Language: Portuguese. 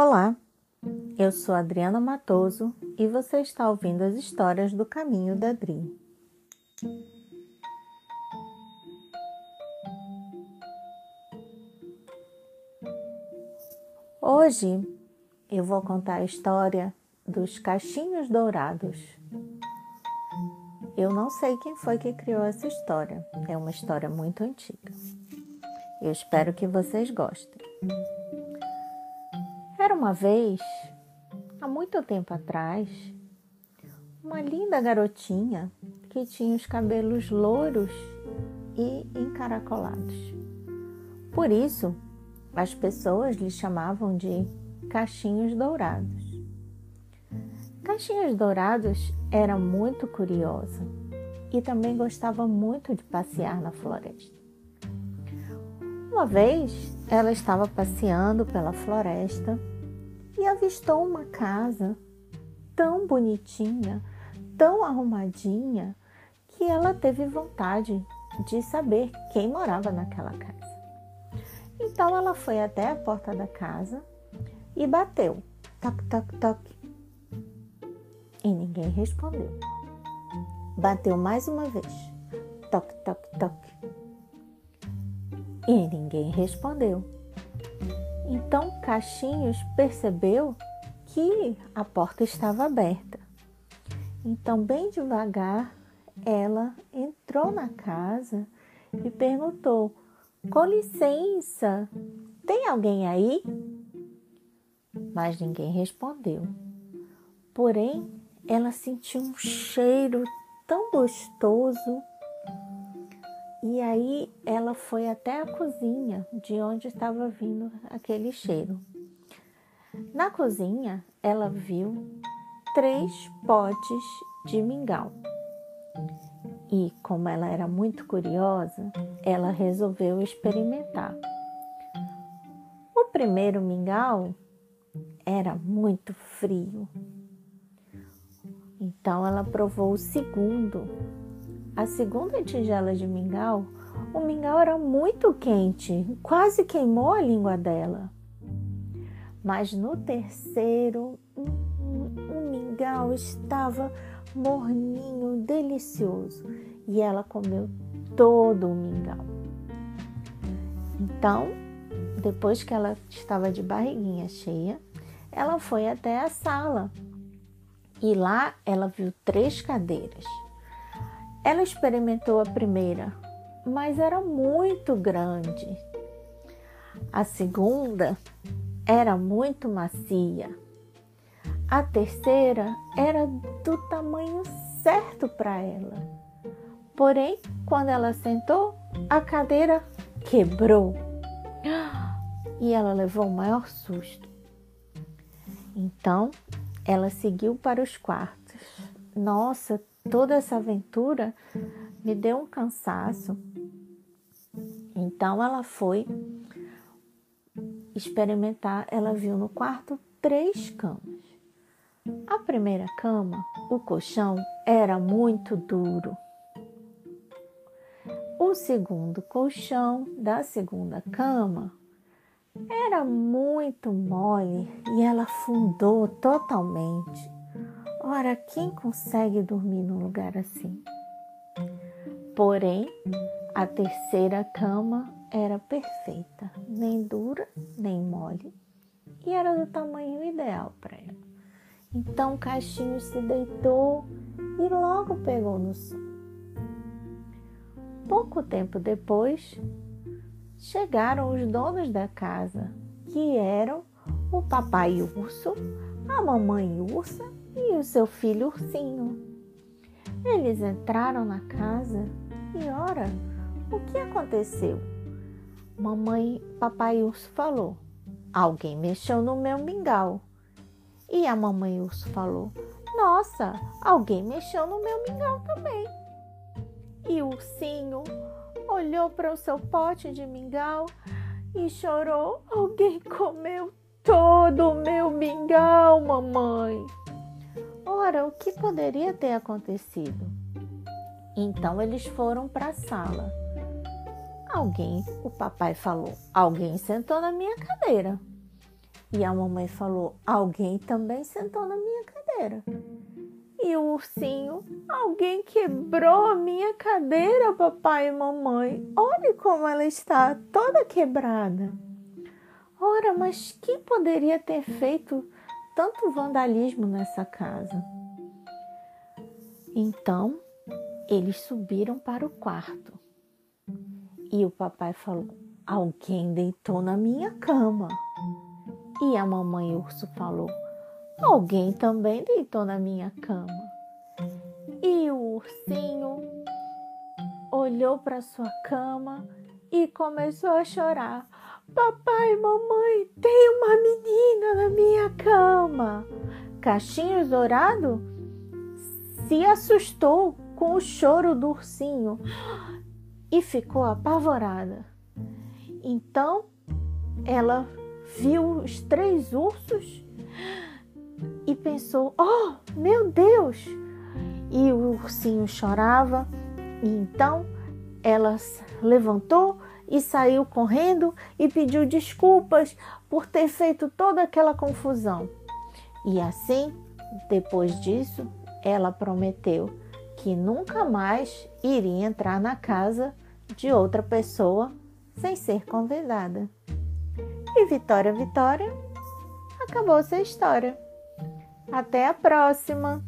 Olá, eu sou Adriana Matoso e você está ouvindo as histórias do Caminho da Dri. Hoje eu vou contar a história dos cachinhos dourados. Eu não sei quem foi que criou essa história, é uma história muito antiga. Eu espero que vocês gostem. Uma vez, há muito tempo atrás, uma linda garotinha que tinha os cabelos louros e encaracolados. Por isso, as pessoas lhe chamavam de Cachinhos Dourados. Caixinhos Dourados era muito curiosa e também gostava muito de passear na floresta. Uma vez ela estava passeando pela floresta e avistou uma casa tão bonitinha, tão arrumadinha, que ela teve vontade de saber quem morava naquela casa. Então ela foi até a porta da casa e bateu. Toc, toc, toc. E ninguém respondeu. Bateu mais uma vez. Toc, toc, toc e ninguém respondeu. Então Caixinhos percebeu que a porta estava aberta. Então, bem devagar, ela entrou na casa e perguntou: Com licença, tem alguém aí? Mas ninguém respondeu. Porém, ela sentiu um cheiro tão gostoso e aí ela foi até a cozinha, de onde estava vindo aquele cheiro. Na cozinha, ela viu três potes de mingau. E como ela era muito curiosa, ela resolveu experimentar. O primeiro mingau era muito frio. Então ela provou o segundo a segunda tigela de mingau, o mingau era muito quente, quase queimou a língua dela. Mas no terceiro, o mingau estava morninho, delicioso, e ela comeu todo o mingau. Então, depois que ela estava de barriguinha cheia, ela foi até a sala e lá ela viu três cadeiras. Ela experimentou a primeira, mas era muito grande. A segunda era muito macia. A terceira era do tamanho certo para ela. Porém, quando ela sentou, a cadeira quebrou e ela levou o maior susto. Então, ela seguiu para os quartos. Nossa, toda essa aventura me deu um cansaço. Então ela foi experimentar, ela viu no quarto três camas. A primeira cama, o colchão era muito duro. O segundo colchão da segunda cama era muito mole e ela afundou totalmente. Ora, quem consegue dormir num lugar assim? Porém, a terceira cama era perfeita, nem dura nem mole, e era do tamanho ideal para ela. Então o Caixinho se deitou e logo pegou no sono. Pouco tempo depois, chegaram os donos da casa, que eram o papai urso, a mamãe ursa e o seu filho ursinho. Eles entraram na casa e, ora, o que aconteceu? Mamãe, papai urso falou: Alguém mexeu no meu mingau. E a mamãe urso falou: Nossa, alguém mexeu no meu mingau também. E o ursinho olhou para o seu pote de mingau e chorou: Alguém comeu todo o meu mingau, mamãe. Ora, o que poderia ter acontecido? Então eles foram para a sala. Alguém, o papai falou, alguém sentou na minha cadeira. E a mamãe falou: Alguém também sentou na minha cadeira. E o ursinho: Alguém quebrou a minha cadeira, papai e mamãe. Olhe como ela está toda quebrada. Ora, mas quem poderia ter feito tanto vandalismo nessa casa? Então, eles subiram para o quarto. E o papai falou: Alguém deitou na minha cama. E a mamãe urso falou: Alguém também deitou na minha cama. E o ursinho olhou para sua cama e começou a chorar. Papai, mamãe, tem uma menina na minha cama. Caixinhos Dourado se assustou com o choro do ursinho e ficou apavorada. Então ela viu os três ursos e pensou: Oh, meu Deus! E o ursinho chorava, e então ela levantou e saiu correndo e pediu desculpas por ter feito toda aquela confusão. E assim, depois disso, ela prometeu que nunca mais iria entrar na casa de outra pessoa sem ser convidada. E Vitória, Vitória, acabou essa história. Até a próxima!